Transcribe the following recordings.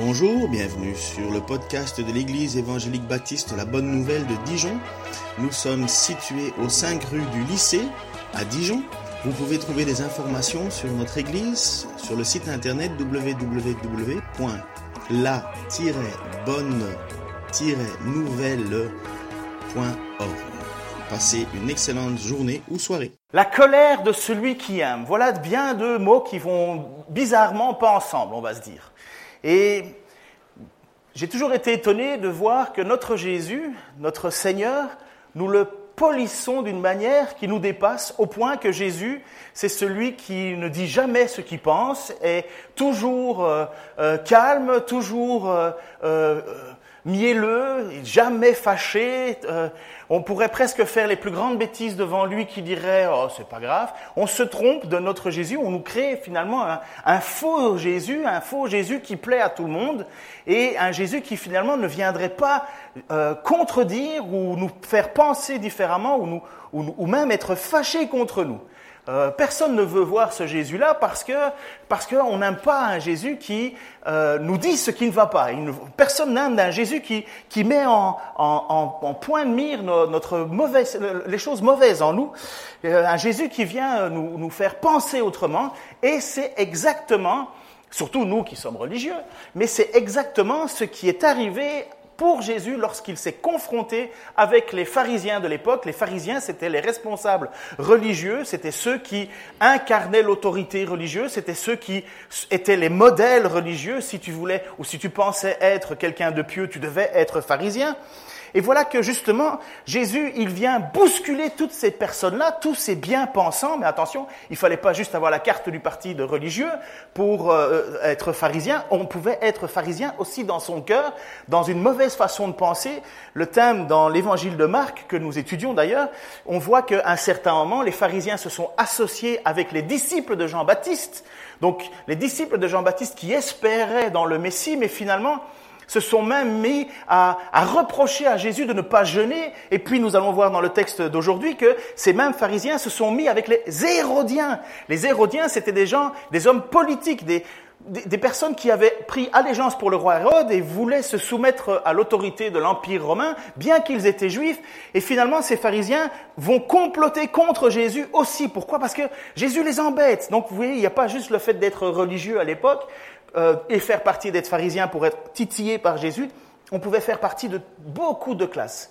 Bonjour, bienvenue sur le podcast de l'Église évangélique baptiste La Bonne Nouvelle de Dijon. Nous sommes situés aux 5 rue du lycée à Dijon. Vous pouvez trouver des informations sur notre Église sur le site internet www.la-bonne-nouvelle.org. Passez une excellente journée ou soirée. La colère de celui qui aime. Voilà bien deux mots qui vont bizarrement pas ensemble, on va se dire. Et j'ai toujours été étonné de voir que notre Jésus, notre Seigneur, nous le polissons d'une manière qui nous dépasse au point que Jésus, c'est celui qui ne dit jamais ce qu'il pense, est toujours euh, euh, calme, toujours euh, mielleux, jamais fâché. Euh, on pourrait presque faire les plus grandes bêtises devant lui qui dirait oh c'est pas grave. On se trompe de notre Jésus, on nous crée finalement un, faux Jésus, un faux Jésus qui plaît à tout le monde et un Jésus qui finalement ne viendrait pas euh, contredire ou nous faire penser différemment ou, nous, ou même être fâché contre nous. Euh, personne ne veut voir ce Jésus-là parce que parce qu'on n'aime pas un Jésus qui euh, nous dit ce qui ne va pas. personne n'aime un Jésus qui qui met en, en, en, point de mire notre mauvaise, les choses mauvaises en nous. Euh, un Jésus qui vient nous, nous faire penser autrement. Et c'est exactement surtout nous qui sommes religieux, mais c'est exactement ce qui est arrivé pour Jésus lorsqu'il s'est confronté avec les pharisiens de l'époque. Les pharisiens, c'était les responsables religieux, c'était ceux qui incarnaient l'autorité religieuse, c'était ceux qui étaient les modèles religieux. Si tu voulais ou si tu pensais être quelqu'un de pieux, tu devais être pharisien. Et voilà que justement, Jésus, il vient bousculer toutes ces personnes-là, tous ces bien-pensants, mais attention, il fallait pas juste avoir la carte du parti de religieux. Pour euh, être pharisien, on pouvait être pharisien aussi dans son cœur, dans une mauvaise façon de penser. Le thème dans l'évangile de Marc, que nous étudions d'ailleurs, on voit qu'à un certain moment, les pharisiens se sont associés avec les disciples de Jean-Baptiste, donc les disciples de Jean-Baptiste qui espéraient dans le Messie, mais finalement, se sont même mis à, reprocher à Jésus de ne pas jeûner. Et puis nous allons voir dans le texte d'aujourd'hui que ces mêmes pharisiens se sont mis avec les Hérodiens. Les Hérodiens, c'était des gens, des hommes politiques, des, des, personnes qui avaient pris allégeance pour le roi Hérode et voulaient se soumettre à l'autorité de l'Empire romain, bien qu'ils étaient juifs. Et finalement, ces pharisiens vont comploter contre Jésus aussi. Pourquoi? Parce que Jésus les embête. Donc vous voyez, il n'y a pas juste le fait d'être religieux à l'époque, euh, et faire partie d'être pharisien pour être titillé par Jésus, on pouvait faire partie de beaucoup de classes.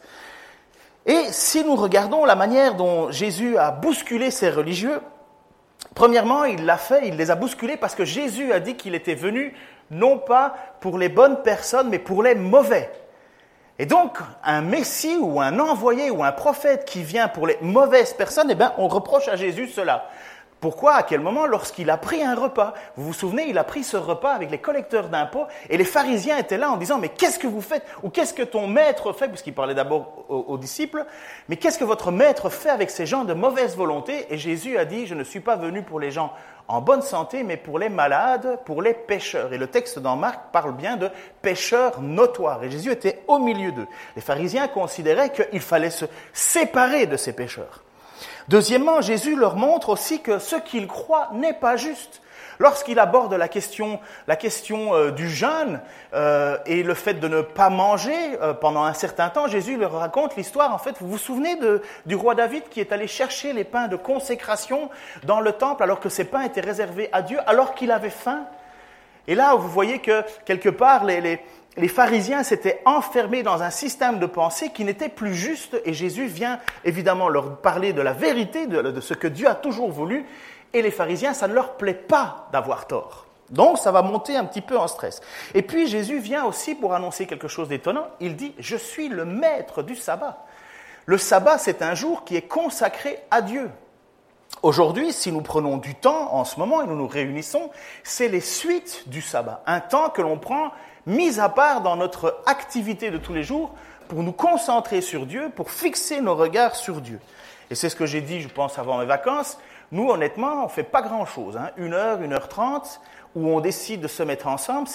Et si nous regardons la manière dont Jésus a bousculé ces religieux, premièrement, il l'a fait, il les a bousculés parce que Jésus a dit qu'il était venu non pas pour les bonnes personnes, mais pour les mauvais. Et donc, un messie ou un envoyé ou un prophète qui vient pour les mauvaises personnes, eh bien, on reproche à Jésus cela. Pourquoi À quel moment Lorsqu'il a pris un repas? Vous vous souvenez, il a pris ce repas avec les collecteurs d'impôts et les pharisiens étaient là en disant, mais qu'est-ce que vous faites? Ou qu'est-ce que ton maître fait? Puisqu'il parlait d'abord aux, disciples. Mais qu'est-ce que votre maître fait avec ces gens de mauvaise volonté? Et Jésus a dit, je ne suis pas venu pour les gens en bonne santé, mais pour les malades, pour les pécheurs. Et le texte dans Marc parle bien de pécheurs notoires. Et Jésus était au milieu d'eux. Les pharisiens considéraient qu'il fallait se séparer de ces pécheurs. Deuxièmement, Jésus leur montre aussi que ce qu'ils croient n'est pas juste. Lorsqu'il aborde la question, la question euh, du jeûne euh, et le fait de ne pas manger euh, pendant un certain temps, Jésus leur raconte l'histoire. En fait, vous vous souvenez de, du roi David qui est allé chercher les pains de consécration dans le temple alors que ces pains étaient réservés à Dieu, alors qu'il avait faim? Et là, vous voyez que quelque part, les, les, les pharisiens s'étaient enfermés dans un système de pensée qui n'était plus juste et Jésus vient évidemment leur parler de la vérité, de, ce que Dieu a toujours voulu et les pharisiens, ça ne leur plaît pas d'avoir tort. Donc ça va monter un petit peu en stress. Et puis Jésus vient aussi pour annoncer quelque chose d'étonnant. Il dit, je suis le maître du sabbat. Le sabbat, c'est un jour qui est consacré à Dieu. Aujourd'hui, si nous prenons du temps en ce moment et nous nous réunissons, c'est les suites du sabbat, un temps que l'on prend mis à part dans notre activité de tous les jours pour nous concentrer sur Dieu, pour fixer nos regards sur Dieu. Et c'est ce que j'ai dit, je pense, avant mes vacances. Nous, honnêtement, on fait pas grand-chose. Hein. Une heure, une heure trente, où on décide de se mettre ensemble,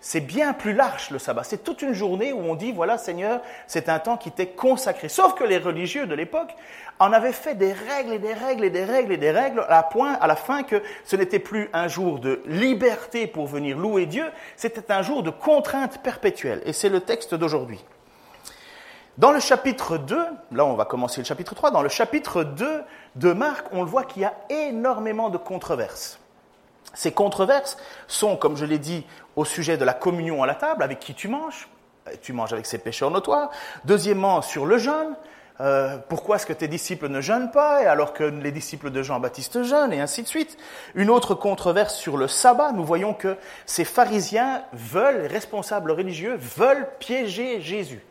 c'est bien plus large le sabbat. C'est toute une journée où on dit, voilà Seigneur, c'est un temps qui t'est consacré. Sauf que les religieux de l'époque en avaient fait des règles et des règles et des règles et des règles à, point, à la fin que ce n'était plus un jour de liberté pour venir louer Dieu, c'était un jour de contrainte perpétuelle. Et c'est le texte d'aujourd'hui. Dans le chapitre 2, là on va commencer le chapitre 3, dans le chapitre 2 de Marc, on le voit qu'il y a énormément de controverses. Ces controverses sont, comme je l'ai dit, au sujet de la communion à la table, avec qui tu manges, tu manges avec ces pécheurs notoires. Deuxièmement, sur le jeûne, euh, pourquoi est-ce que tes disciples ne jeûnent pas alors que les disciples de Jean-Baptiste jeûnent et ainsi de suite. Une autre controverse sur le sabbat, nous voyons que ces pharisiens veulent, les responsables religieux veulent piéger Jésus.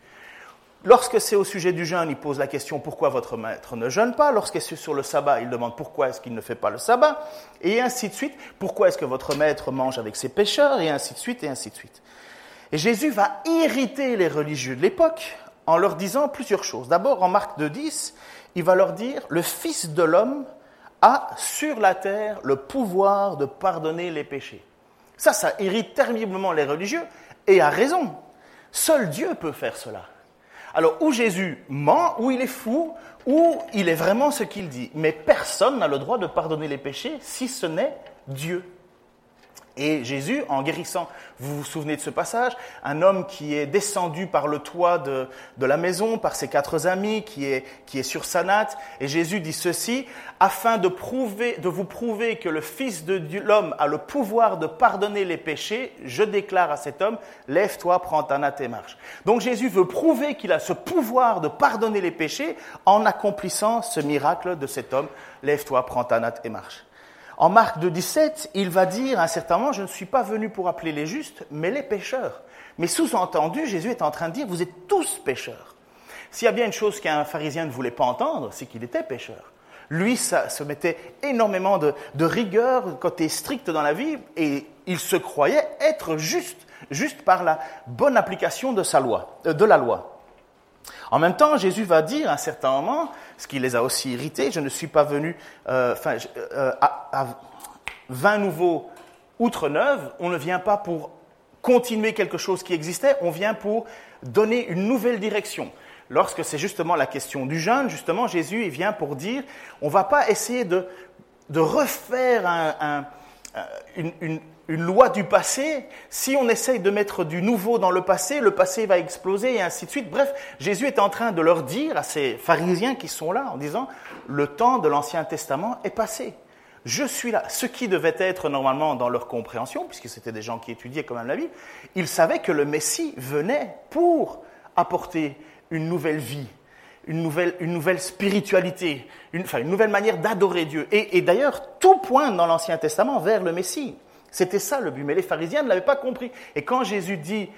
Lorsque c'est au sujet du jeûne, il pose la question pourquoi votre maître ne jeûne pas? Lorsque c'est sur le sabbat, il demande pourquoi est-ce qu'il ne fait pas le sabbat? Et ainsi de suite. Pourquoi est-ce que votre maître mange avec ses pécheurs? Et ainsi de suite, et ainsi de suite. Et Jésus va irriter les religieux de l'époque en leur disant plusieurs choses. D'abord, en Marc 2.10, il va leur dire, le Fils de l'homme a sur la terre le pouvoir de pardonner les péchés. Ça, ça irrite terriblement les religieux, et a raison. Seul Dieu peut faire cela. Alors, ou Jésus ment, ou il est fou, ou il est vraiment ce qu'il dit. Mais personne n'a le droit de pardonner les péchés si ce n'est Dieu. Et Jésus, en guérissant, vous vous souvenez de ce passage, un homme qui est descendu par le toit de, la maison, par ses quatre amis, qui est, sur sa natte, et Jésus dit ceci, afin de, prouver, de vous prouver que le Fils de l'homme a le pouvoir de pardonner les péchés, je déclare à cet homme, lève-toi, prends ta natte et marche. Donc Jésus veut prouver qu'il a ce pouvoir de pardonner les péchés en accomplissant ce miracle de cet homme, lève-toi, prends ta natte et marche. En Marc 2, 17, il va dire à un certain moment, je ne suis pas venu pour appeler les justes, mais les pécheurs. Mais sous-entendu, Jésus est en train de dire, vous êtes tous pécheurs. S'il y a bien une chose qu'un pharisien ne voulait pas entendre, c'est qu'il était pécheur. Lui, ça se mettait énormément de, rigueur, côté strict dans la vie, et il se croyait être juste, juste par la bonne application de sa loi, euh, de la loi. En même temps, Jésus va dire à un certain moment, ce qui les a aussi irrités, je ne suis pas venu, euh, euh, à, 20 nouveaux outre neuves, on ne vient pas pour continuer quelque chose qui existait, on vient pour donner une nouvelle direction. Lorsque c'est justement la question du jeûne, justement, Jésus vient pour dire, on ne va pas essayer de, refaire un, une, une une loi du passé, si on essaye de mettre du nouveau dans le passé, le passé va exploser et ainsi de suite. Bref, Jésus est en train de leur dire à ces pharisiens qui sont là en disant, le temps de l'Ancien Testament est passé. Je suis là. Ce qui devait être normalement dans leur compréhension, puisque c'était des gens qui étudiaient quand même la Bible, ils savaient que le Messie venait pour apporter une nouvelle vie, une nouvelle, spiritualité, une nouvelle manière d'adorer Dieu. Et, et d'ailleurs, tout pointe dans l'Ancien Testament vers le Messie. C'était ça le but, mais les pharisiens ne l'avaient pas compris. Et quand Jésus dit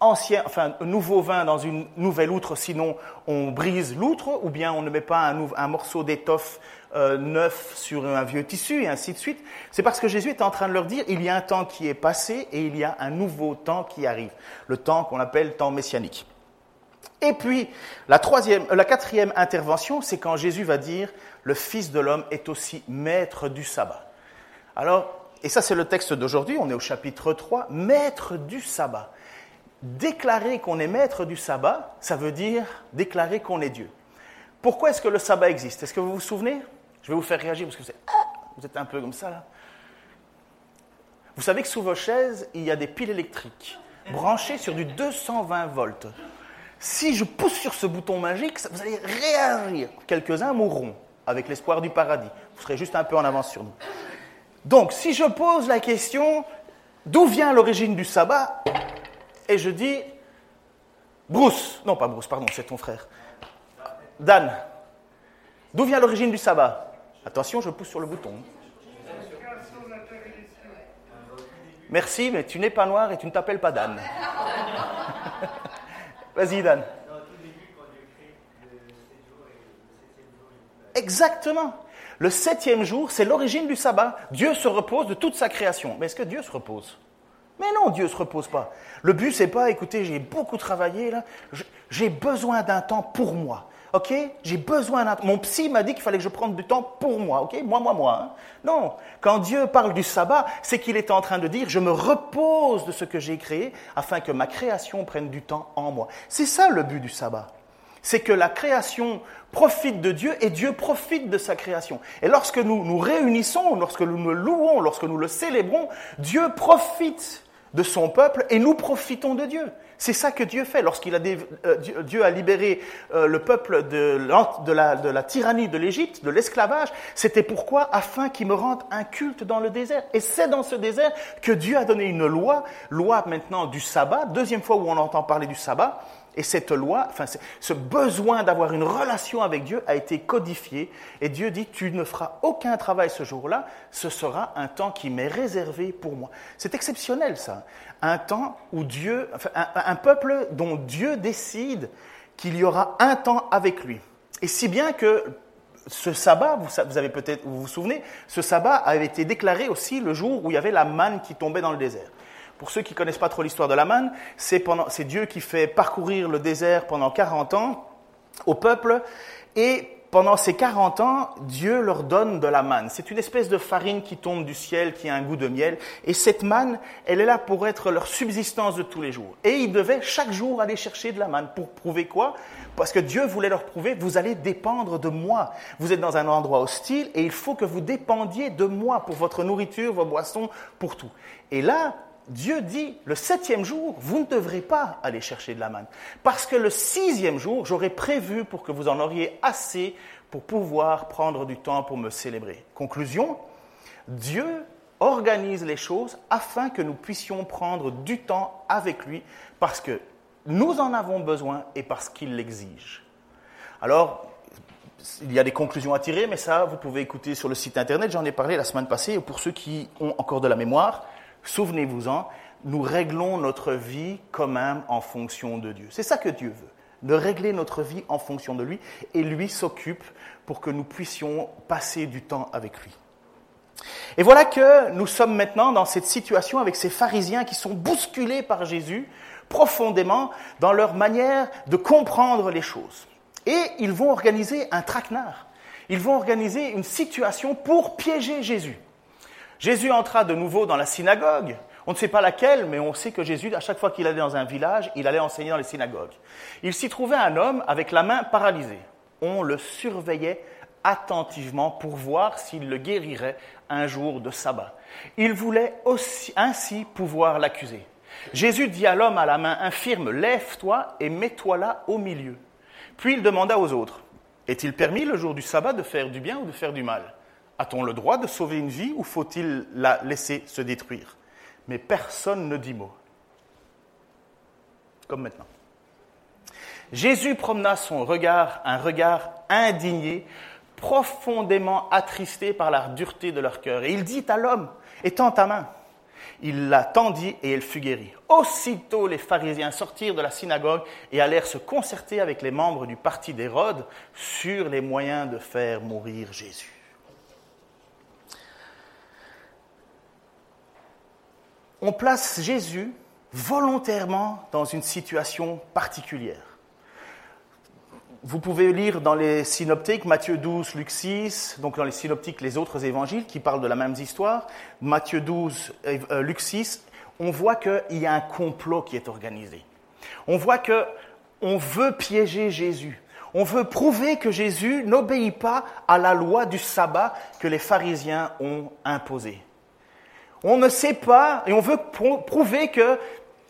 ancien, enfin, nouveau vin dans une nouvelle outre, sinon on brise l'outre, ou bien on ne met pas un, morceau d'étoffe euh, neuf sur un vieux tissu, et ainsi de suite, c'est parce que Jésus est en train de leur dire, il y a un temps qui est passé et il y a un nouveau temps qui arrive, le temps qu'on appelle temps messianique. Et puis, la, troisième, la quatrième intervention, c'est quand Jésus va dire, le Fils de l'homme est aussi maître du sabbat. Alors, et ça c'est le texte d'aujourd'hui, on est au chapitre 3, maître du sabbat. Déclarer qu'on est maître du sabbat, ça veut dire déclarer qu'on est Dieu. Pourquoi est-ce que le sabbat existe? Est-ce que vous vous souvenez? Je vais vous faire réagir parce que vous êtes, vous êtes un peu comme ça là. Vous savez que sous vos chaises, il y a des piles électriques branchées sur du 220 volts. Si je pousse sur ce bouton magique, vous allez réagir. Quelques-uns mourront avec l'espoir du paradis. Vous serez juste un peu en avance sur nous. Donc, si je pose la question, d'où vient l'origine du sabbat Et je dis, Bruce, non pas Bruce, pardon, c'est ton frère. Dan, d'où vient l'origine du sabbat? Attention, je pousse sur le bouton. Merci, mais tu n'es pas noir et tu ne t'appelles pas Dan. Vas-y, Dan. Exactement. Le septième jour, c'est l'origine du sabbat. Dieu se repose de toute sa création. Mais est-ce que Dieu se repose? Mais non, Dieu ne se repose pas. Le but, c'est pas, écoutez, j'ai beaucoup travaillé là, j'ai besoin d'un temps pour moi. Ok? J'ai besoin d'un Mon psy m'a dit qu'il fallait que je prenne du temps pour moi. Ok? Moi, moi, moi. Hein. non. Quand Dieu parle du sabbat, c'est qu'il est en train de dire je me repose de ce que j'ai créé afin que ma création prenne du temps en moi. C'est ça le but du sabbat. C'est que la création profite de Dieu et Dieu profite de sa création. Et lorsque nous nous réunissons, lorsque nous le louons, lorsque nous le célébrons, Dieu profite de son peuple et nous profitons de Dieu. C'est ça que Dieu fait. Lorsqu'il a euh, Dieu a libéré euh, le peuple de, de, la, de la tyrannie de l'Égypte, de l'esclavage, c'était pourquoi? Afin qu'il me rende un culte dans le désert. Et c'est dans ce désert que Dieu a donné une loi, loi maintenant du sabbat, deuxième fois où on entend parler du sabbat, et cette loi, enfin, ce besoin d'avoir une relation avec Dieu a été codifié. Et Dieu dit, tu ne feras aucun travail ce jour-là, ce sera un temps qui m'est réservé pour moi. C'est exceptionnel ça. Un temps où Dieu, enfin, un, peuple dont Dieu décide qu'il y aura un temps avec lui. Et si bien que ce sabbat, vous avez peut-être, vous vous souvenez, ce sabbat avait été déclaré aussi le jour où il y avait la manne qui tombait dans le désert. Pour ceux qui ne connaissent pas trop l'histoire de la manne, c'est Dieu qui fait parcourir le désert pendant 40 ans au peuple et pendant ces 40 ans, Dieu leur donne de la manne. C'est une espèce de farine qui tombe du ciel, qui a un goût de miel. Et cette manne, elle est là pour être leur subsistance de tous les jours. Et ils devaient chaque jour aller chercher de la manne. Pour prouver quoi? Parce que Dieu voulait leur prouver, vous allez dépendre de moi. Vous êtes dans un endroit hostile et il faut que vous dépendiez de moi pour votre nourriture, vos boissons, pour tout. Et là, Dieu dit, le septième jour, vous ne devrez pas aller chercher de la manne. Parce que le sixième jour, j'aurais prévu pour que vous en auriez assez pour pouvoir prendre du temps pour me célébrer. Conclusion, Dieu organise les choses afin que nous puissions prendre du temps avec lui parce que nous en avons besoin et parce qu'il l'exige. Alors, il y a des conclusions à tirer, mais ça, vous pouvez écouter sur le site internet, j'en ai parlé la semaine passée, pour ceux qui ont encore de la mémoire, Souvenez-vous-en, nous réglons notre vie quand même en fonction de Dieu. C'est ça que Dieu veut, de régler notre vie en fonction de lui, et lui s'occupe pour que nous puissions passer du temps avec lui. Et voilà que nous sommes maintenant dans cette situation avec ces pharisiens qui sont bousculés par Jésus profondément dans leur manière de comprendre les choses. Et ils vont organiser un traquenard. Ils vont organiser une situation pour piéger Jésus. Jésus entra de nouveau dans la synagogue. On ne sait pas laquelle, mais on sait que Jésus, à chaque fois qu'il allait dans un village, il allait enseigner dans les synagogues. Il s'y trouvait un homme avec la main paralysée. On le surveillait attentivement pour voir s'il le guérirait un jour de sabbat. Il voulait aussi, ainsi pouvoir l'accuser. Jésus dit à l'homme à la main infirme, Lève-toi et mets-toi là au milieu. Puis il demanda aux autres, Est-il permis le jour du sabbat de faire du bien ou de faire du mal? A-t-on le droit de sauver une vie ou faut-il la laisser se détruire? Mais personne ne dit mot. Comme maintenant. Jésus promena son regard, un regard indigné, profondément attristé par la dureté de leur cœur. Et il dit à l'homme, étends ta main. Il la tendit et elle fut guérie. Aussitôt les pharisiens sortirent de la synagogue et allèrent se concerter avec les membres du parti d'Hérode sur les moyens de faire mourir Jésus. On place Jésus volontairement dans une situation particulière. Vous pouvez lire dans les synoptiques Matthieu 12, Luc 6, donc dans les synoptiques les autres évangiles qui parlent de la même histoire, Matthieu 12, euh, Luc 6, on voit qu'il y a un complot qui est organisé. On voit que on veut piéger Jésus. On veut prouver que Jésus n'obéit pas à la loi du sabbat que les pharisiens ont imposée. On ne sait pas et on veut prouver que,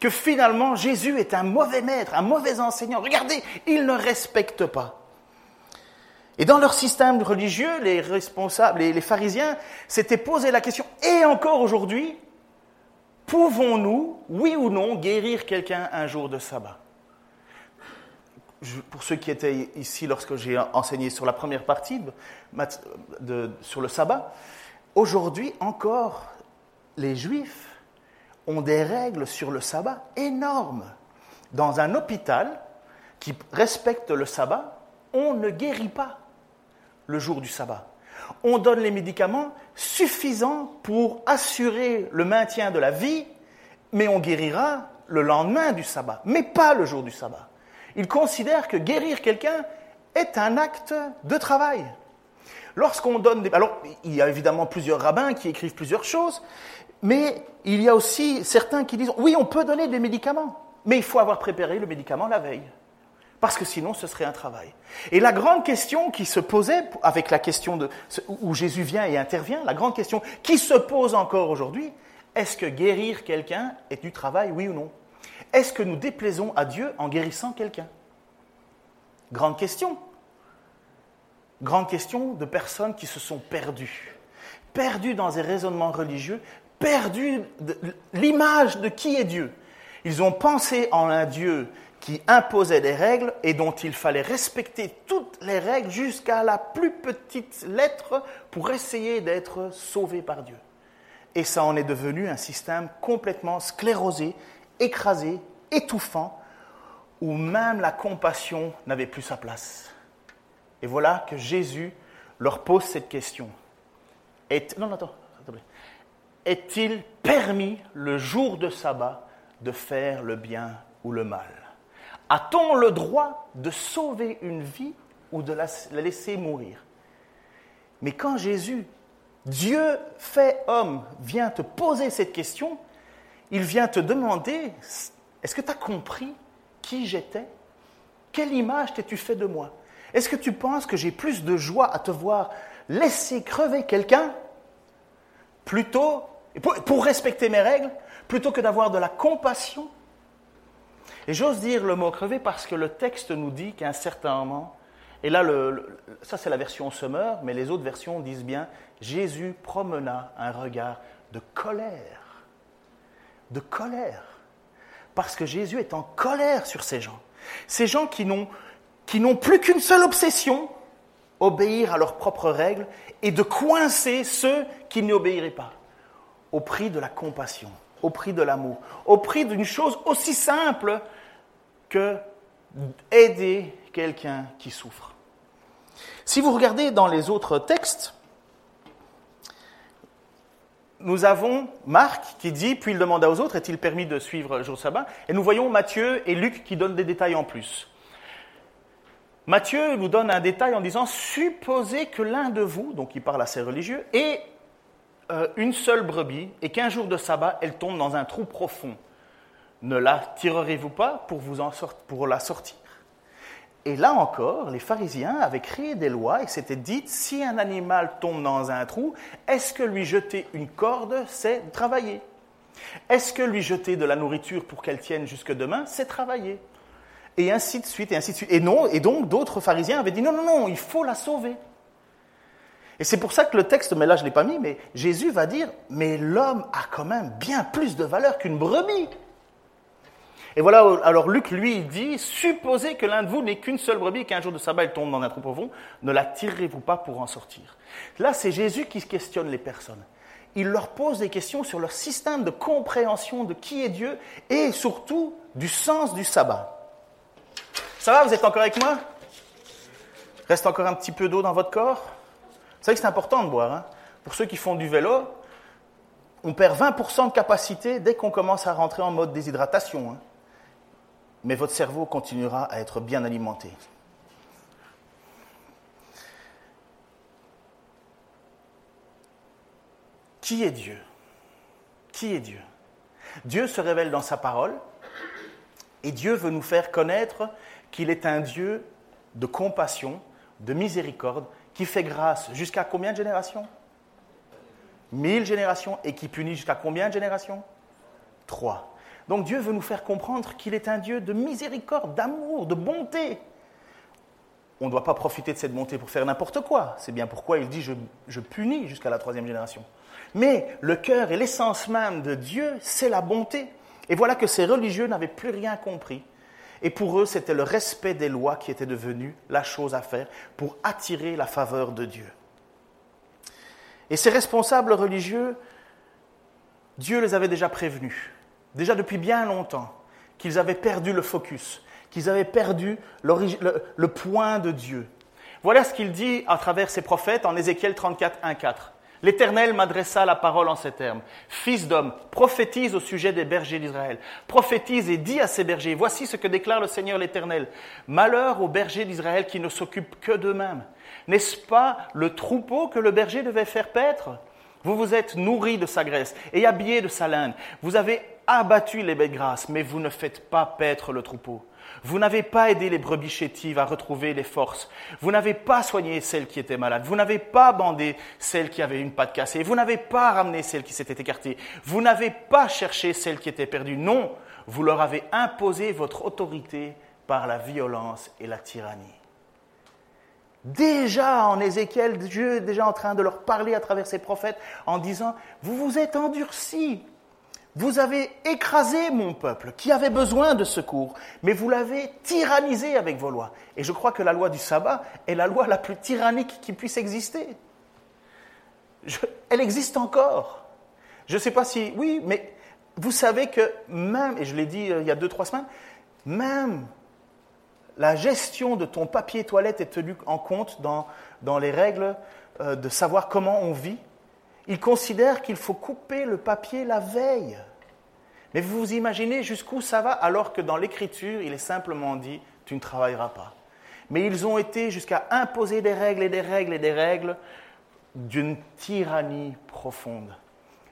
que finalement Jésus est un mauvais maître, un mauvais enseignant. Regardez, il ne respecte pas. Et dans leur système religieux, les responsables, les, les pharisiens s'étaient posé la question, et encore aujourd'hui, pouvons-nous, oui ou non, guérir quelqu'un un jour de sabbat? Pour ceux qui étaient ici lorsque j'ai enseigné sur la première partie de, sur le sabbat, aujourd'hui encore, les Juifs ont des règles sur le sabbat énormes. Dans un hôpital qui respecte le sabbat, on ne guérit pas le jour du sabbat. On donne les médicaments suffisants pour assurer le maintien de la vie, mais on guérira le lendemain du sabbat, mais pas le jour du sabbat. Ils considèrent que guérir quelqu'un est un acte de travail. Lorsqu'on donne. Alors, il y a évidemment plusieurs rabbins qui écrivent plusieurs choses, mais il y a aussi certains qui disent, oui, on peut donner des médicaments, mais il faut avoir préparé le médicament la veille, parce que sinon ce serait un travail. Et la grande question qui se posait, avec la question de, où Jésus vient et intervient, la grande question qui se pose encore aujourd'hui, est-ce que guérir quelqu'un est du travail, oui ou non? Est-ce que nous déplaisons à Dieu en guérissant quelqu'un? Grande question. Grande question de personnes qui se sont perdues. Perdues dans des raisonnements religieux, perdues de l'image de qui est Dieu. Ils ont pensé en un Dieu qui imposait des règles et dont il fallait respecter toutes les règles jusqu'à la plus petite lettre pour essayer d'être sauvé par Dieu. Et ça en est devenu un système complètement sclérosé, écrasé, étouffant, où même la compassion n'avait plus sa place. Et voilà que Jésus leur pose cette question. Est, non, attends, Est-il permis le jour de sabbat de faire le bien ou le mal? A-t-on le droit de sauver une vie ou de la laisser mourir? Mais quand Jésus, Dieu fait homme, vient te poser cette question, il vient te demander, est-ce que tu as compris qui j'étais? Quelle image t'es-tu fait de moi? Est-ce que tu penses que j'ai plus de joie à te voir laisser crever quelqu'un plutôt pour, respecter mes règles plutôt que d'avoir de la compassion Et j'ose dire le mot crever parce que le texte nous dit qu'à un certain moment, et là, ça c'est la version Summer, mais les autres versions disent bien Jésus promena un regard de colère. De colère parce que Jésus est en colère sur ces gens. Ces gens qui n'ont plus qu'une seule obsession, obéir à leurs propres règles et de coincer ceux qui n'y obéiraient pas, au prix de la compassion, au prix de l'amour, au prix d'une chose aussi simple que aider quelqu'un qui souffre. Si vous regardez dans les autres textes, nous avons Marc qui dit, puis il demanda aux autres, est-il permis de suivre le jour sabbat Et nous voyons Matthieu et Luc qui donnent des détails en plus. Matthieu nous donne un détail en disant, supposez que l'un de vous, donc il parle à ses religieux, ait euh, une seule brebis et qu'un jour de sabbat, elle tombe dans un trou profond. Ne la tirerez-vous pas pour, vous pour la sortir? Et là encore, les pharisiens avaient créé des lois et s'étaient dit, si un animal tombe dans un trou, est-ce que lui jeter une corde, c'est travailler? Est-ce que lui jeter de la nourriture pour qu'elle tienne jusque demain, c'est travailler? Et ainsi de suite, et ainsi de suite. Et, non, et donc d'autres pharisiens avaient dit, non, non, non, il faut la sauver. Et c'est pour ça que le texte, mais là je ne l'ai pas mis, mais Jésus va dire, mais l'homme a quand même bien plus de valeur qu'une brebis. Et voilà, alors Luc, lui, il dit, supposez que l'un de vous n'ait qu'une seule brebis et qu'un jour de sabbat, elle tombe dans un trou profond, ne la tirerez-vous pas pour en sortir? Là, c'est Jésus qui questionne les personnes. Il leur pose des questions sur leur système de compréhension de qui est Dieu et surtout du sens du sabbat. Ça va, vous êtes encore avec moi? Reste encore un petit peu d'eau dans votre corps? Vous savez que c'est important de boire. Hein Pour ceux qui font du vélo, on perd 20% de capacité dès qu'on commence à rentrer en mode déshydratation. Hein mais votre cerveau continuera à être bien alimenté. Qui est Dieu? Qui est Dieu? Dieu se révèle dans sa parole et Dieu veut nous faire connaître qu'il est un Dieu de compassion, de miséricorde, qui fait grâce jusqu'à combien de générations? Mille générations et qui punit jusqu'à combien de générations? Trois. Donc Dieu veut nous faire comprendre qu'il est un Dieu de miséricorde, d'amour, de bonté. On ne doit pas profiter de cette bonté pour faire n'importe quoi. C'est bien pourquoi il dit je, punis jusqu'à la troisième génération. Mais le cœur et l'essence même de Dieu, c'est la bonté. Et voilà que ces religieux n'avaient plus rien compris. Et pour eux, c'était le respect des lois qui était devenu la chose à faire pour attirer la faveur de Dieu. Et ces responsables religieux, Dieu les avait déjà prévenus déjà depuis bien longtemps, qu'ils avaient perdu le focus, qu'ils avaient perdu le, point de Dieu. Voilà ce qu'il dit à travers ses prophètes en Ézéchiel 34, 1, 4. L'Éternel m'adressa la parole en ces termes. Fils d'homme, prophétise au sujet des bergers d'Israël. Prophétise et dis à ces bergers, voici ce que déclare le Seigneur l'Éternel. Malheur aux bergers d'Israël qui ne s'occupent que d'eux-mêmes. N'est-ce pas le troupeau que le berger devait faire paître? Vous vous êtes nourris de sa graisse et habillés de sa laine. Vous avez abattu les bêtes grasses, mais vous ne faites pas paître le troupeau. Vous n'avez pas aidé les brebis chétives à retrouver les forces. Vous n'avez pas soigné celles qui étaient malades. Vous n'avez pas bandé celles qui avaient une patte cassée. Vous n'avez pas ramené celles qui s'étaient écartées. Vous n'avez pas cherché celles qui étaient perdues. Non, vous leur avez imposé votre autorité par la violence et la tyrannie. Déjà en Ézéchiel, Dieu est déjà en train de leur parler à travers ses prophètes en disant, vous vous êtes endurcis, vous avez écrasé mon peuple qui avait besoin de secours, mais vous l'avez tyrannisé avec vos lois. Et je crois que la loi du sabbat est la loi la plus tyrannique qui puisse exister. elle existe encore. Je ne sais pas si... Oui, mais vous savez que même, et je l'ai dit euh, il y a deux, trois semaines, même la gestion de ton papier toilette est tenue en compte dans, dans les règles euh, de savoir comment on vit il considère qu'il faut couper le papier la veille. Mais vous vous imaginez jusqu'où ça va alors que dans l'écriture, il est simplement dit, tu ne travailleras pas. Mais ils ont été jusqu'à imposer des règles et des règles et des règles d'une tyrannie profonde,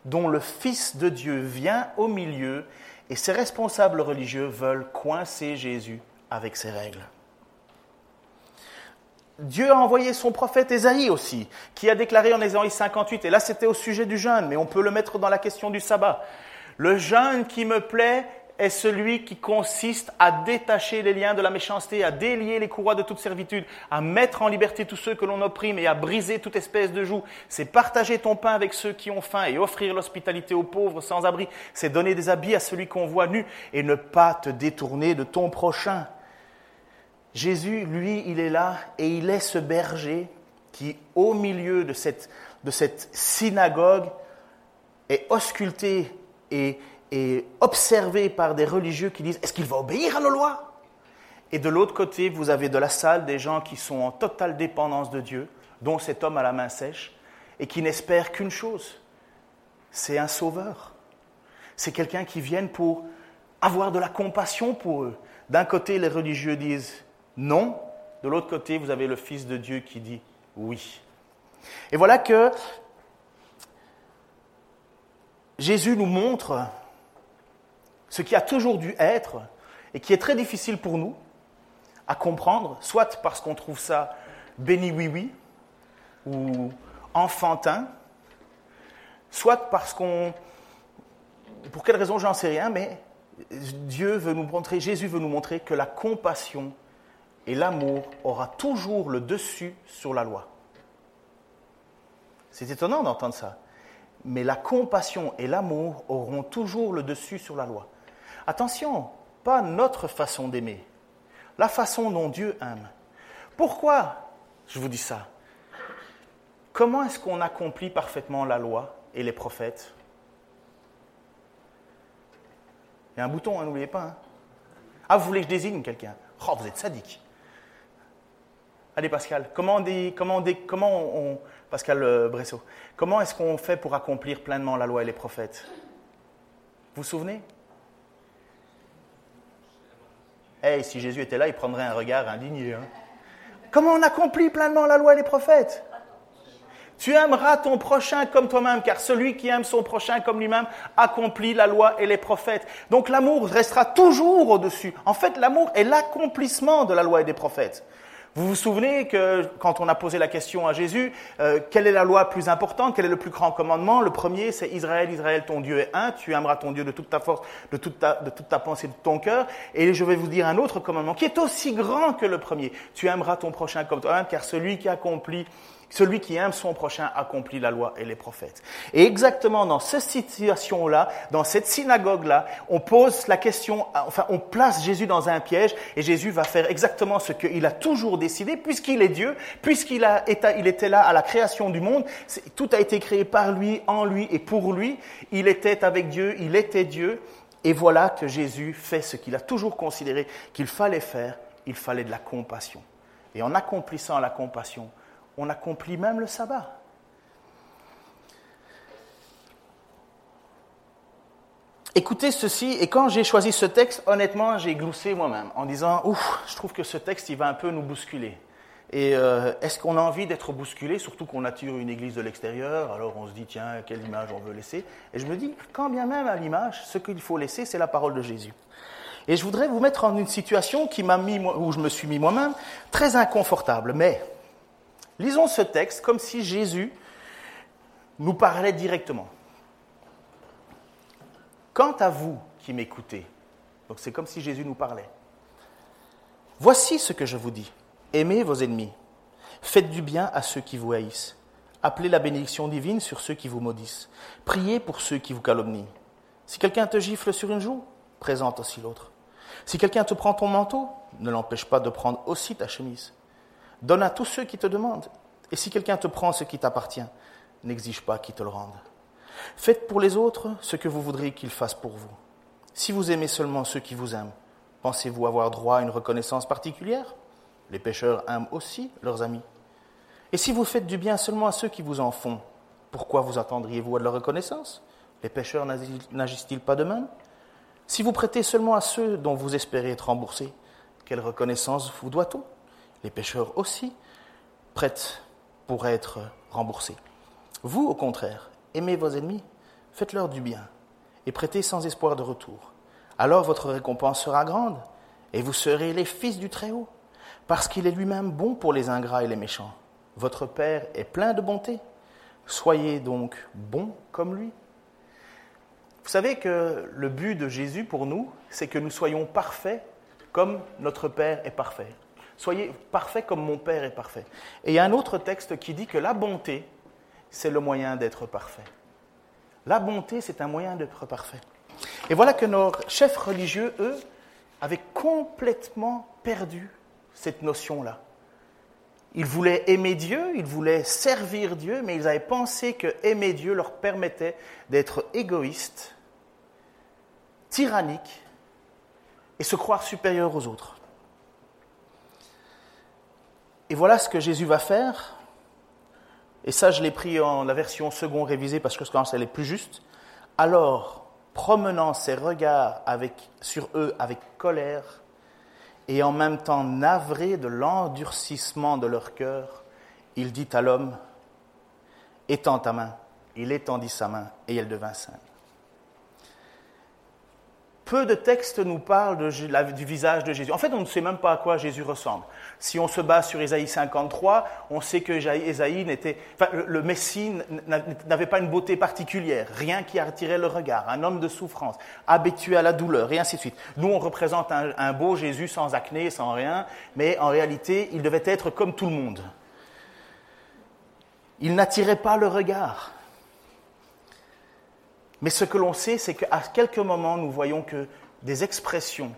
dont le Fils de Dieu vient au milieu et ses responsables religieux veulent coincer Jésus avec ces règles. Dieu a envoyé son prophète Ésaïe aussi, qui a déclaré en Ésaïe 58, et là c'était au sujet du jeûne, mais on peut le mettre dans la question du sabbat. Le jeûne qui me plaît est celui qui consiste à détacher les liens de la méchanceté, à délier les courroies de toute servitude, à mettre en liberté tous ceux que l'on opprime et à briser toute espèce de joug. C'est partager ton pain avec ceux qui ont faim et offrir l'hospitalité aux pauvres sans abri. C'est donner des habits à celui qu'on voit nu et ne pas te détourner de ton prochain. Jésus, lui, il est là et il est ce berger qui, au milieu de cette, de cette synagogue, est ausculté et, et observé par des religieux qui disent Est-ce qu'il va obéir à nos lois? Et de l'autre côté, vous avez de la salle des gens qui sont en totale dépendance de Dieu, dont cet homme à la main sèche, et qui n'espèrent qu'une chose c'est un sauveur. C'est quelqu'un qui vient pour avoir de la compassion pour eux. D'un côté, les religieux disent non. De l'autre côté, vous avez le Fils de Dieu qui dit oui. Et voilà que Jésus nous montre ce qui a toujours dû être et qui est très difficile pour nous à comprendre, soit parce qu'on trouve ça béni oui oui ou enfantin, soit parce qu'on, pour quelle raison j'en sais rien, mais Dieu veut nous montrer, Jésus veut nous montrer que la compassion et l'amour aura toujours le dessus sur la loi. C'est étonnant d'entendre ça. Mais la compassion et l'amour auront toujours le dessus sur la loi. Attention, pas notre façon d'aimer, la façon dont Dieu aime. Pourquoi je vous dis ça? Comment est-ce qu'on accomplit parfaitement la loi et les prophètes? Il y a un bouton, hein, n'oubliez pas. Hein. ah, vous voulez que je désigne quelqu'un? Oh, vous êtes sadique. Allez Pascal, comment dit, comment on comment on, Pascal euh, Bressot, comment est-ce qu'on fait pour accomplir pleinement la loi et les prophètes? Vous vous souvenez? Eh, si Jésus était là, il prendrait un regard indigné. Hein. Comment on accomplit pleinement la loi et les prophètes? Tu aimeras ton prochain comme toi-même, car celui qui aime son prochain comme lui-même accomplit la loi et les prophètes. Donc l'amour restera toujours au-dessus. En fait, l'amour est l'accomplissement de la loi et des prophètes. Vous vous souvenez que quand on a posé la question à Jésus, euh, quelle est la loi plus importante, quel est le plus grand commandement? Le premier, c'est Israël, Israël, ton Dieu est un, tu aimeras ton Dieu de toute ta force, de toute ta, de toute ta pensée, de ton cœur. Et je vais vous dire un autre commandement qui est aussi grand que le premier. Tu aimeras ton prochain comme toi-même, car celui qui accomplit celui qui aime son prochain accomplit la loi et les prophètes. Et exactement dans cette situation-là, dans cette synagogue-là, on pose la question, enfin on place Jésus dans un piège et Jésus va faire exactement ce qu'il a toujours décidé, puisqu'il est Dieu, puisqu'il il était là à la création du monde, tout a été créé par lui, en lui et pour lui. Il était avec Dieu, il était Dieu. Et voilà que Jésus fait ce qu'il a toujours considéré qu'il fallait faire, il fallait de la compassion. Et en accomplissant la compassion, on accomplit même le sabbat. Écoutez ceci, et quand j'ai choisi ce texte, honnêtement, j'ai gloussé moi-même en disant, ouf, je trouve que ce texte, il va un peu nous bousculer. Et euh, est-ce qu'on a envie d'être bousculé, surtout qu'on attire une église de l'extérieur Alors on se dit, tiens, quelle image on veut laisser? Et je me dis, quand bien même à l'image, ce qu'il faut laisser, c'est la parole de Jésus. Et je voudrais vous mettre en une situation qui m'a mis, où je me suis mis moi-même, très inconfortable. Mais lisons ce texte comme si Jésus nous parlait directement. Quant à vous qui m'écoutez, donc c'est comme si Jésus nous parlait. Voici ce que je vous dis. Aimez vos ennemis. Faites du bien à ceux qui vous haïssent. Appelez la bénédiction divine sur ceux qui vous maudissent. Priez pour ceux qui vous calomnient. Si quelqu'un te gifle sur une joue, présente aussi l'autre. Si quelqu'un te prend ton manteau, ne l'empêche pas de prendre aussi ta chemise. Donne à tous ceux qui te demandent. Et si quelqu'un te prend ce qui t'appartient, n'exige pas qu'il te le rende. Faites pour les autres ce que vous voudriez qu'ils fassent pour vous. Si vous aimez seulement ceux qui vous aiment, pensez-vous avoir droit à une reconnaissance particulière? Les pécheurs aiment aussi leurs amis. Et si vous faites du bien seulement à ceux qui vous en font, pourquoi vous attendriez-vous à de la reconnaissance? Les pécheurs n'agissent-ils pas de même? Si vous prêtez seulement à ceux dont vous espérez être remboursé, quelle reconnaissance vous doit-on? Les pécheurs aussi prêtent pour être remboursés. Vous, au contraire, aimez vos ennemis, faites-leur du bien et prêtez sans espoir de retour. Alors votre récompense sera grande et vous serez les fils du Très-Haut, parce qu'il est lui-même bon pour les ingrats et les méchants. Votre Père est plein de bonté. Soyez donc bons comme lui. Vous savez que le but de Jésus pour nous, c'est que nous soyons parfaits comme notre Père est parfait. Soyez parfaits comme mon Père est parfait. Et il y a un autre texte qui dit que la bonté, c'est le moyen d'être parfait. La bonté, c'est un moyen d'être parfait. Et voilà que nos chefs religieux, eux, avaient complètement perdu cette notion-là. Ils voulaient aimer Dieu, ils voulaient servir Dieu, mais ils avaient pensé que aimer Dieu leur permettait d'être égoïstes tyrannique et se croire supérieur aux autres. Et voilà ce que Jésus va faire. Et ça, je l'ai pris en la version second révisée parce que je pense qu'elle est plus juste. Alors, promenant ses regards sur eux avec colère et en même temps navré de l'endurcissement de leur cœur, il dit à l'homme, étends ta main. Il étendit sa main et elle devint sainte. Peu de textes nous parlent du visage de Jésus. En fait, on ne sait même pas à quoi Jésus ressemble. Si on se base sur Ésaïe 53, on sait que Ésaïe n'était, enfin, le Messie n'avait pas une beauté particulière, rien qui attirait le regard, un homme de souffrance, habitué à la douleur, et ainsi de suite. Nous, on représente un, un beau Jésus sans acné, sans rien, mais en réalité, il devait être comme tout le monde. Il n'attirait pas le regard. Mais ce que l'on sait, c'est qu'à quelques moments, nous voyons que des expressions,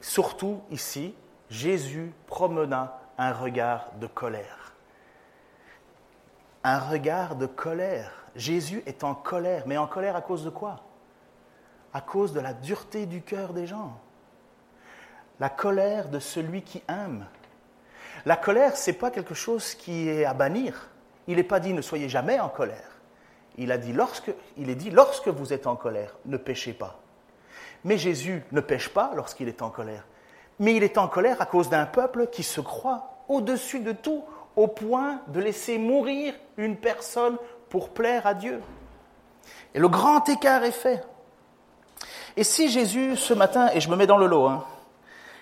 surtout ici, Jésus promena un regard de colère. Un regard de colère. Jésus est en colère, mais en colère à cause de quoi? À cause de la dureté du cœur des gens. La colère de celui qui aime. La colère, ce n'est pas quelque chose qui est à bannir. Il n'est pas dit ne soyez jamais en colère il, est dit, lorsque vous êtes en colère, ne péchez pas. Mais Jésus ne pêche pas lorsqu'il est en colère. Mais il est en colère à cause d'un peuple qui se croit au-dessus de tout, au point de laisser mourir une personne pour plaire à Dieu. Et le grand écart est fait. Et si Jésus, ce matin, et je me mets dans le lot, hein,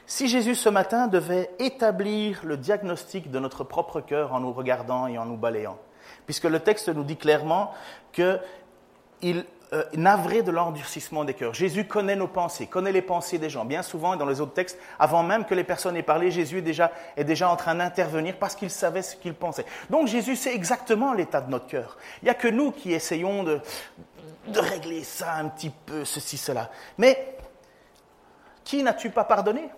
si Jésus, ce matin, devait établir le diagnostic de notre propre cœur en nous regardant et en nous balayant, puisque le texte nous dit clairement qu'il euh, navré de l'endurcissement des cœurs. Jésus connaît nos pensées, connaît les pensées des gens. Bien souvent, dans les autres textes, avant même que les personnes aient parlé, Jésus est déjà, en train d'intervenir parce qu'il savait ce qu'il pensait. Donc Jésus sait exactement l'état de notre cœur. Il n'y a que nous qui essayons de régler ça un petit peu, ceci, cela. Mais qui n'as-tu pas pardonné?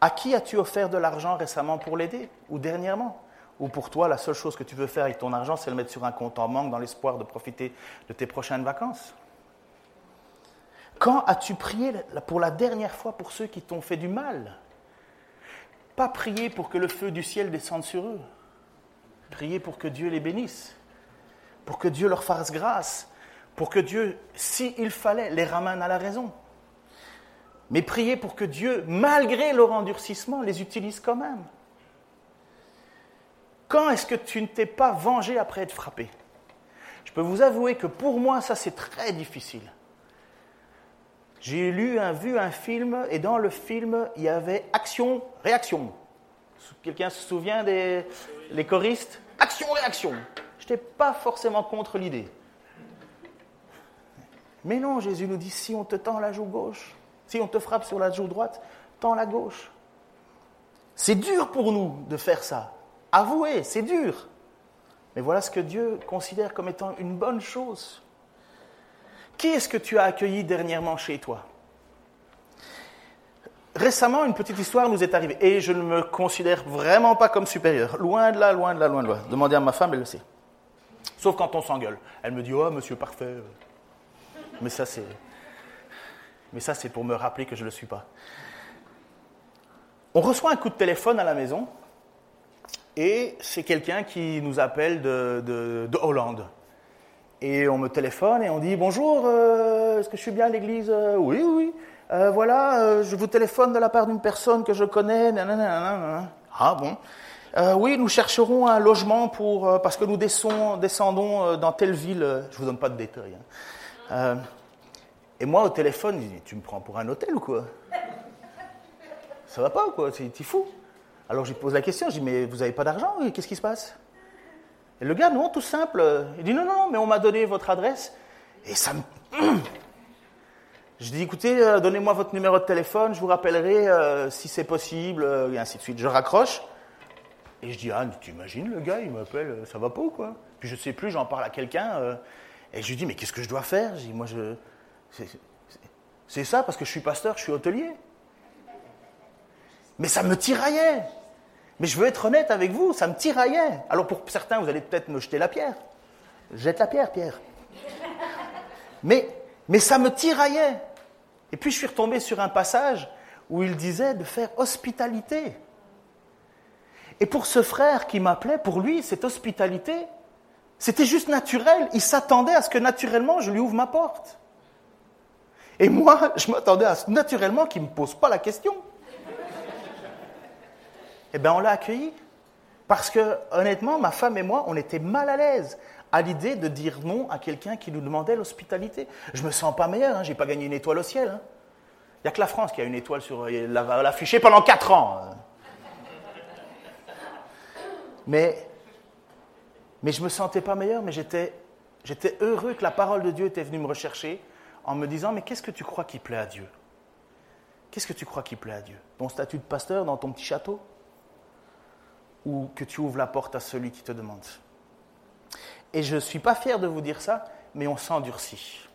À qui as-tu offert de l'argent récemment pour l'aider ou dernièrement? Ou pour toi, la seule chose que tu veux faire avec ton argent, c'est le mettre sur un compte en banque dans l'espoir de profiter de tes prochaines vacances? Quand as-tu prié pour la dernière fois pour ceux qui t'ont fait du mal? Pas prier pour que le feu du ciel descende sur eux. Prier pour que Dieu les bénisse. pour que Dieu leur fasse grâce, pour que Dieu, s'il fallait, les ramène à la raison. Mais priez pour que Dieu, malgré leur endurcissement, les utilise quand même. Quand est-ce que tu ne t'es pas vengé après être frappé? Je peux vous avouer que pour moi, ça c'est très difficile. J'ai lu, un, vu un film, et dans le film, il y avait action, réaction. Quelqu'un se souvient des les choristes? Action, réaction. Je n'étais pas forcément contre l'idée. Mais non, Jésus nous dit, si on te tend la joue gauche, si on te frappe sur la joue droite, tends la gauche. C'est dur pour nous de faire ça. Avouez, c'est dur. Mais voilà ce que Dieu considère comme étant une bonne chose. Qui est-ce que tu as accueilli dernièrement chez toi? Récemment, une petite histoire nous est arrivée et je ne me considère vraiment pas comme supérieur. Loin de là, loin de là, loin de là. Demandez à ma femme, elle le sait. Sauf quand on s'engueule. Elle me dit Oh, monsieur parfait. Mais ça, c'est. Mais ça, c'est pour me rappeler que je ne le suis pas. On reçoit un coup de téléphone à la maison et c'est quelqu'un qui nous appelle de, Hollande. Et on me téléphone et on dit Bonjour, euh, est-ce que je suis bien à l'église? Oui, oui. Euh, voilà, euh, je vous téléphone de la part d'une personne que je connais. Ah bon euh, Oui, nous chercherons un logement pour parce que nous descendons, dans telle ville. Je vous donne pas de détails. Hein. Et moi au téléphone, il dit, tu me prends pour un hôtel ou quoi? Ça va pas ou quoi? Es fou. Alors je lui pose la question, je dis mais vous n'avez pas d'argent? Qu'est-ce qui se passe? Et le gars non, tout simple. Il dit non non, mais on m'a donné votre adresse. Et ça me je dis, écoutez, euh, donnez-moi votre numéro de téléphone, je vous rappellerai euh, si c'est possible, euh, et ainsi de suite. Je raccroche, et je dis, ah, tu imagines, le gars, il m'appelle, ça va pas ou quoi? Puis je sais plus, j'en parle à quelqu'un, et je lui dis, mais qu'est-ce que je dois faire? Je moi, je... C'est ça, parce que je suis pasteur, je suis hôtelier. Mais ça me tiraillait. Mais je veux être honnête avec vous, ça me tiraillait. Alors pour certains, vous allez peut-être me jeter la pierre. Jette la pierre, Pierre. Mais, ça me tiraillait. Et puis je suis retombé sur un passage où il disait de faire hospitalité. Et pour ce frère qui m'appelait, pour lui, cette hospitalité, c'était juste naturel. Il s'attendait à ce que naturellement je lui ouvre ma porte. Et moi, je m'attendais à naturellement qu'il ne me pose pas la question. Eh bien, on l'a accueilli. Parce que, honnêtement, ma femme et moi, on était mal à l'aise à l'idée de dire non à quelqu'un qui nous demandait l'hospitalité. Je me sens pas meilleur, hein, j'ai pas gagné une étoile au ciel. Hein. Il n'y a que la France qui a une étoile sur l'afficher pendant quatre ans. Hein. Mais, mais je me sentais pas meilleur, mais j'étais heureux que la parole de Dieu était venue me rechercher en me disant Mais qu'est-ce que tu crois qui plaît à Dieu? Qu'est-ce que tu crois qui plaît à Dieu? Ton statut de pasteur dans ton petit château? Ou que tu ouvres la porte à celui qui te demande? Et je ne suis pas fier de vous dire ça, mais on s'endurcit.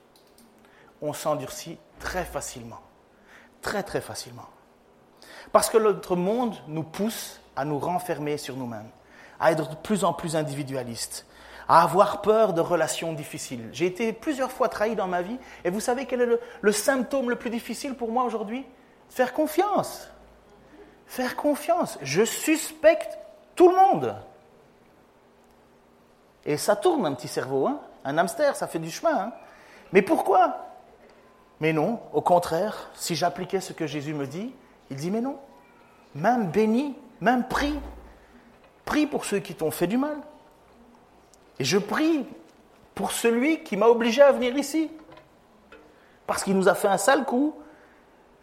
On s'endurcit très facilement. Très très facilement. Parce que notre monde nous pousse à nous renfermer sur nous-mêmes, à être de plus en plus individualistes, à avoir peur de relations difficiles. J'ai été plusieurs fois trahi dans ma vie, et vous savez quel est le, symptôme le plus difficile pour moi aujourd'hui? Faire confiance. Faire confiance. Je suspecte tout le monde. Et ça tourne un petit cerveau, hein un hamster, ça fait du chemin. Hein Mais pourquoi? Mais non, au contraire, si j'appliquais ce que Jésus me dit, il dit mais non, même béni, même prie, prie pour ceux qui t'ont fait du mal. Et je prie pour celui qui m'a obligé à venir ici. Parce qu'il nous a fait un sale coup,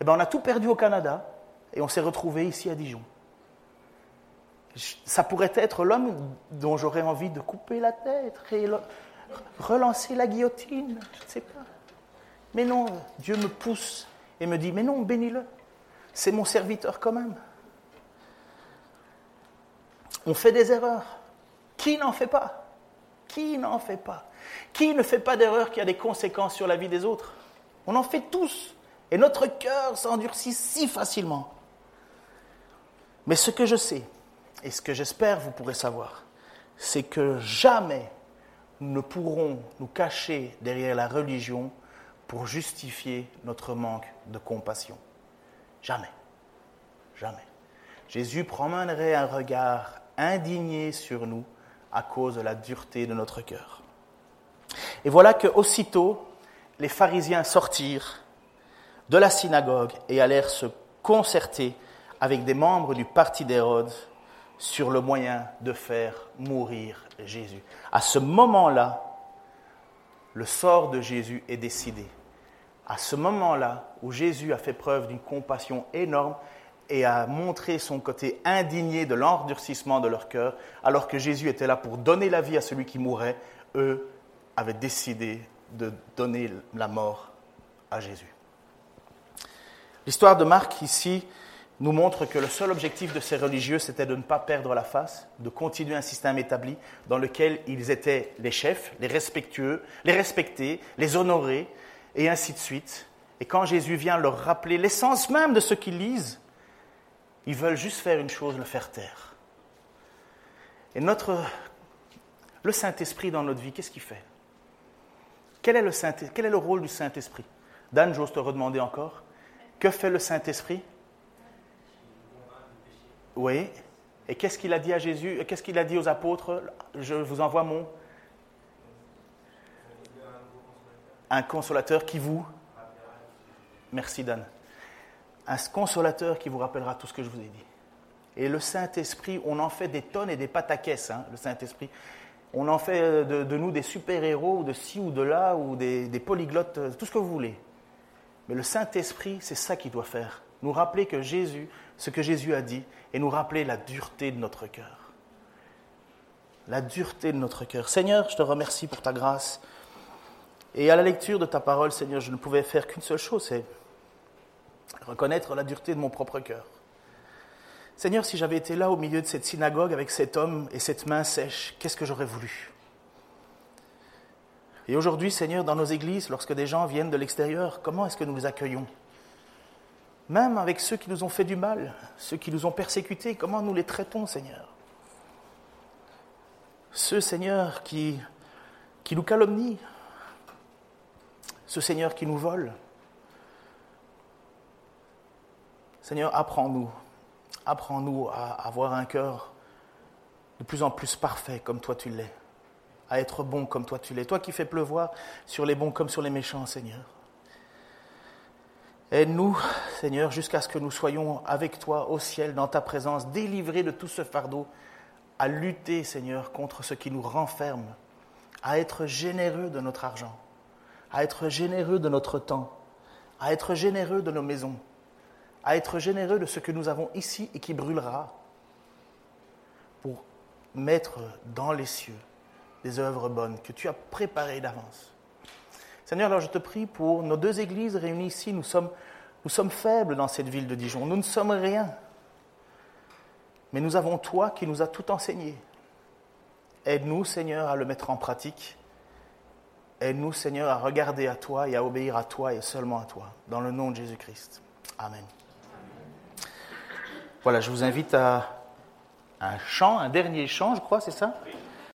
eh ben on a tout perdu au Canada et on s'est retrouvé ici à Dijon ça pourrait être l'homme dont j'aurais envie de couper la tête relancer la guillotine, je ne sais pas. Mais non, Dieu me pousse et me dit, mais non, bénis-le. C'est mon serviteur quand même. On fait des erreurs. Qui n'en fait pas? Qui n'en fait pas? Qui ne fait pas d'erreur qui a des conséquences sur la vie des autres? On en fait tous. Et notre cœur s'endurcit si facilement. Mais ce que je sais, et ce que j'espère vous pourrez savoir, c'est que jamais nous ne pourrons nous cacher derrière la religion pour justifier notre manque de compassion. Jamais. Jamais. Jésus promènerait un regard indigné sur nous à cause de la dureté de notre cœur. Et voilà que aussitôt les pharisiens sortirent de la synagogue et allèrent se concerter avec des membres du parti d'Hérode sur le moyen de faire mourir Jésus. À ce moment-là, le sort de Jésus est décidé. À ce moment-là où Jésus a fait preuve d'une compassion énorme et a montré son côté indigné de l'endurcissement de leur cœur, alors que Jésus était là pour donner la vie à celui qui mourait, eux avaient décidé de donner la mort à Jésus. L'histoire de Marc ici nous montre que le seul objectif de ces religieux, c'était de ne pas perdre la face, de continuer un système établi dans lequel ils étaient les chefs, les respectueux, les respectés, les honorés, et ainsi de suite. Et quand Jésus vient leur rappeler l'essence même de ce qu'ils lisent, ils veulent juste faire une chose, le faire taire. Et notre, le Saint-Esprit dans notre vie, qu'est-ce qu'il fait? Quel est, le Saint, quel est le rôle du Saint-Esprit? Dan, j'ose te redemander encore. Que fait le Saint-Esprit? Oui. Et qu'est-ce qu'il a dit à Jésus? Qu'est-ce qu'il a dit aux apôtres? Je vous envoie mon. Un consolateur qui vous. Merci Dan. Un consolateur qui vous rappellera tout ce que je vous ai dit. Et le Saint-Esprit, on en fait des tonnes et des pataquès, hein, le Saint-Esprit. On en fait de, nous des super-héros, de ci ou de là, ou des, des polyglottes, tout ce que vous voulez. Mais le Saint-Esprit, c'est ça qu'il doit faire. Nous rappeler que Jésus, ce que Jésus a dit, et nous rappeler la dureté de notre cœur. La dureté de notre cœur. Seigneur, je te remercie pour ta grâce. Et à la lecture de ta parole, Seigneur, je ne pouvais faire qu'une seule chose, c'est reconnaître la dureté de mon propre cœur. Seigneur, si j'avais été là au milieu de cette synagogue avec cet homme et cette main sèche, qu'est-ce que j'aurais voulu? Et aujourd'hui, Seigneur, dans nos églises, lorsque des gens viennent de l'extérieur, comment est-ce que nous les accueillons? Même avec ceux qui nous ont fait du mal, ceux qui nous ont persécutés, comment nous les traitons, Seigneur? Ceux, Seigneur, qui, nous calomnient, ceux, Seigneur, qui nous volent. Seigneur, apprends-nous, apprends-nous à avoir un cœur de plus en plus parfait comme toi tu l'es à être bon comme toi tu l'es. Toi qui fais pleuvoir sur les bons comme sur les méchants, Seigneur. Aide-nous, Seigneur, jusqu'à ce que nous soyons avec toi au ciel, dans ta présence, délivrés de tout ce fardeau, à lutter, Seigneur, contre ce qui nous renferme, à être généreux de notre argent, à être généreux de notre temps, à être généreux de nos maisons, à être généreux de ce que nous avons ici et qui brûlera, pour mettre dans les cieux des œuvres bonnes que tu as préparées d'avance. Seigneur, alors je te prie pour nos deux églises réunies ici. Nous sommes, faibles dans cette ville de Dijon. Nous ne sommes rien. Mais nous avons toi qui nous as tout enseigné. Aide-nous, Seigneur, à le mettre en pratique. Aide-nous, Seigneur, à regarder à toi et à obéir à toi et seulement à toi. Dans le nom de Jésus-Christ. Amen. Voilà, je vous invite à un chant, un dernier chant, je crois, c'est ça?